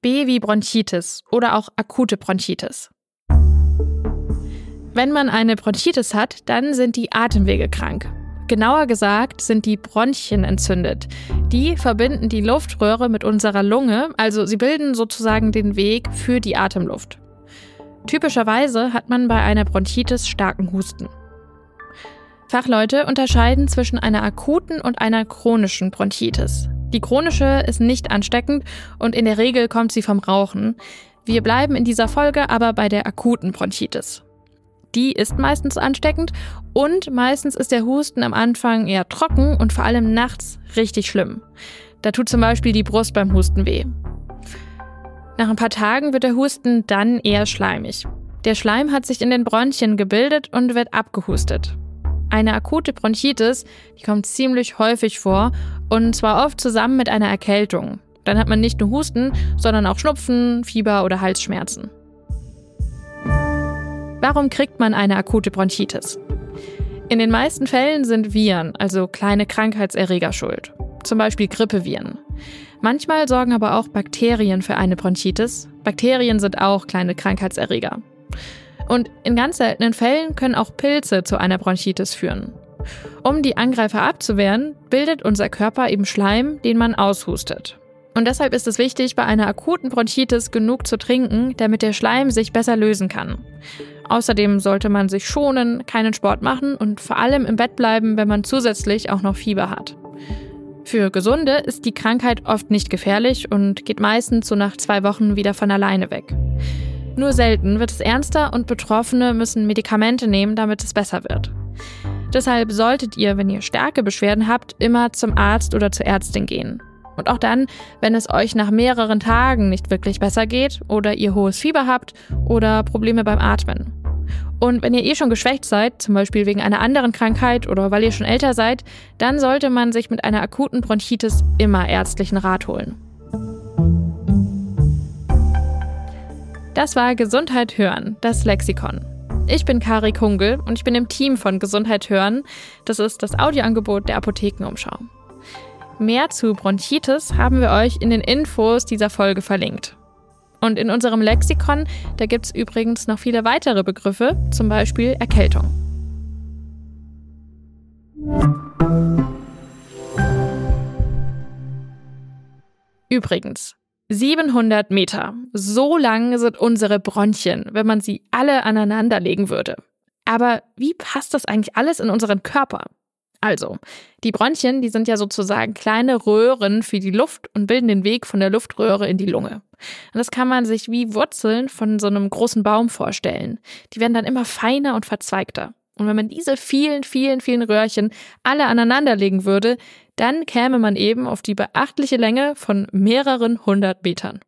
B wie Bronchitis oder auch akute Bronchitis. Wenn man eine Bronchitis hat, dann sind die Atemwege krank. Genauer gesagt sind die Bronchien entzündet. Die verbinden die Luftröhre mit unserer Lunge, also sie bilden sozusagen den Weg für die Atemluft. Typischerweise hat man bei einer Bronchitis starken Husten. Fachleute unterscheiden zwischen einer akuten und einer chronischen Bronchitis. Die chronische ist nicht ansteckend und in der Regel kommt sie vom Rauchen. Wir bleiben in dieser Folge aber bei der akuten Bronchitis. Die ist meistens ansteckend und meistens ist der Husten am Anfang eher trocken und vor allem nachts richtig schlimm. Da tut zum Beispiel die Brust beim Husten weh. Nach ein paar Tagen wird der Husten dann eher schleimig. Der Schleim hat sich in den Bronchien gebildet und wird abgehustet. Eine akute Bronchitis, die kommt ziemlich häufig vor und zwar oft zusammen mit einer Erkältung. Dann hat man nicht nur Husten, sondern auch Schnupfen, Fieber oder Halsschmerzen. Warum kriegt man eine akute Bronchitis? In den meisten Fällen sind Viren, also kleine Krankheitserreger, schuld. Zum Beispiel Grippeviren. Manchmal sorgen aber auch Bakterien für eine Bronchitis. Bakterien sind auch kleine Krankheitserreger. Und in ganz seltenen Fällen können auch Pilze zu einer Bronchitis führen. Um die Angreifer abzuwehren, bildet unser Körper eben Schleim, den man aushustet. Und deshalb ist es wichtig, bei einer akuten Bronchitis genug zu trinken, damit der Schleim sich besser lösen kann. Außerdem sollte man sich schonen, keinen Sport machen und vor allem im Bett bleiben, wenn man zusätzlich auch noch Fieber hat. Für Gesunde ist die Krankheit oft nicht gefährlich und geht meistens so nach zwei Wochen wieder von alleine weg. Nur selten wird es ernster und Betroffene müssen Medikamente nehmen, damit es besser wird. Deshalb solltet ihr, wenn ihr starke Beschwerden habt, immer zum Arzt oder zur Ärztin gehen. Und auch dann, wenn es euch nach mehreren Tagen nicht wirklich besser geht oder ihr hohes Fieber habt oder Probleme beim Atmen. Und wenn ihr eh schon geschwächt seid, zum Beispiel wegen einer anderen Krankheit oder weil ihr schon älter seid, dann sollte man sich mit einer akuten Bronchitis immer ärztlichen Rat holen. Das war Gesundheit hören, das Lexikon. Ich bin Kari Kungel und ich bin im Team von Gesundheit hören. Das ist das Audioangebot der Apothekenumschau. Mehr zu Bronchitis haben wir euch in den Infos dieser Folge verlinkt. Und in unserem Lexikon, da gibt es übrigens noch viele weitere Begriffe, zum Beispiel Erkältung. Übrigens, 700 Meter. So lang sind unsere Bronchien, wenn man sie alle aneinanderlegen würde. Aber wie passt das eigentlich alles in unseren Körper? Also, die Bronchien, die sind ja sozusagen kleine Röhren für die Luft und bilden den Weg von der Luftröhre in die Lunge. Und das kann man sich wie Wurzeln von so einem großen Baum vorstellen. Die werden dann immer feiner und verzweigter. Und wenn man diese vielen, vielen, vielen Röhrchen alle aneinanderlegen würde, dann käme man eben auf die beachtliche Länge von mehreren hundert Metern.